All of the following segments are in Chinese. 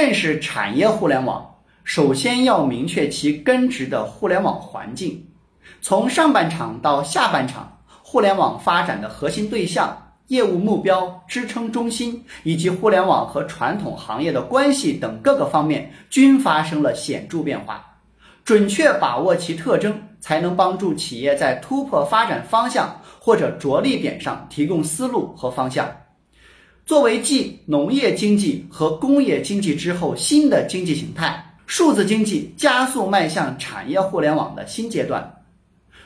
认识产业互联网，首先要明确其根植的互联网环境。从上半场到下半场，互联网发展的核心对象、业务目标、支撑中心，以及互联网和传统行业的关系等各个方面，均发生了显著变化。准确把握其特征，才能帮助企业在突破发展方向或者着力点上提供思路和方向。作为继农业经济和工业经济之后新的经济形态，数字经济加速迈向产业互联网的新阶段。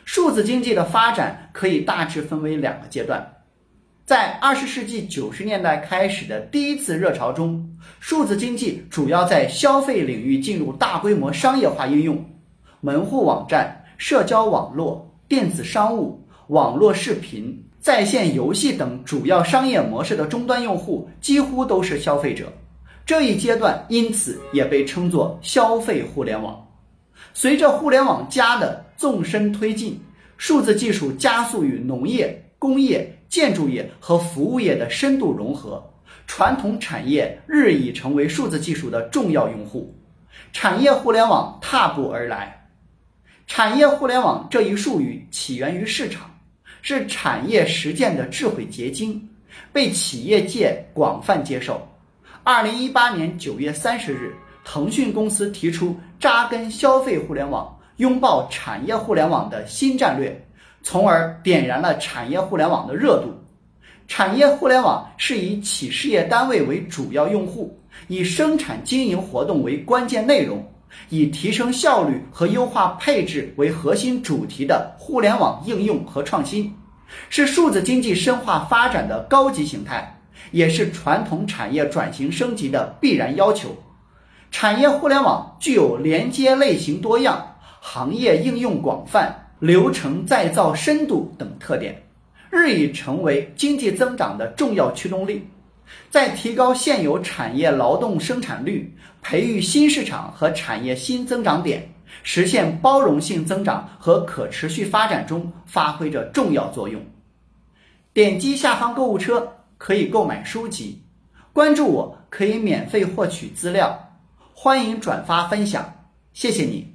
数字经济的发展可以大致分为两个阶段。在二十世纪九十年代开始的第一次热潮中，数字经济主要在消费领域进入大规模商业化应用，门户网站、社交网络、电子商务、网络视频。在线游戏等主要商业模式的终端用户几乎都是消费者，这一阶段因此也被称作消费互联网。随着互联网加的纵深推进，数字技术加速与农业、工业、建筑业和服务业的深度融合，传统产业日益成为数字技术的重要用户，产业互联网踏步而来。产业互联网这一术语起源于市场。是产业实践的智慧结晶，被企业界广泛接受。二零一八年九月三十日，腾讯公司提出扎根消费互联网、拥抱产业互联网的新战略，从而点燃了产业互联网的热度。产业互联网是以企事业单位为主要用户，以生产经营活动为关键内容，以提升效率和优化配置为核心主题的互联网应用和创新。是数字经济深化发展的高级形态，也是传统产业转型升级的必然要求。产业互联网具有连接类型多样、行业应用广泛、流程再造深度等特点，日益成为经济增长的重要驱动力。在提高现有产业劳动生产率、培育新市场和产业新增长点。实现包容性增长和可持续发展中发挥着重要作用。点击下方购物车可以购买书籍，关注我可以免费获取资料，欢迎转发分享，谢谢你。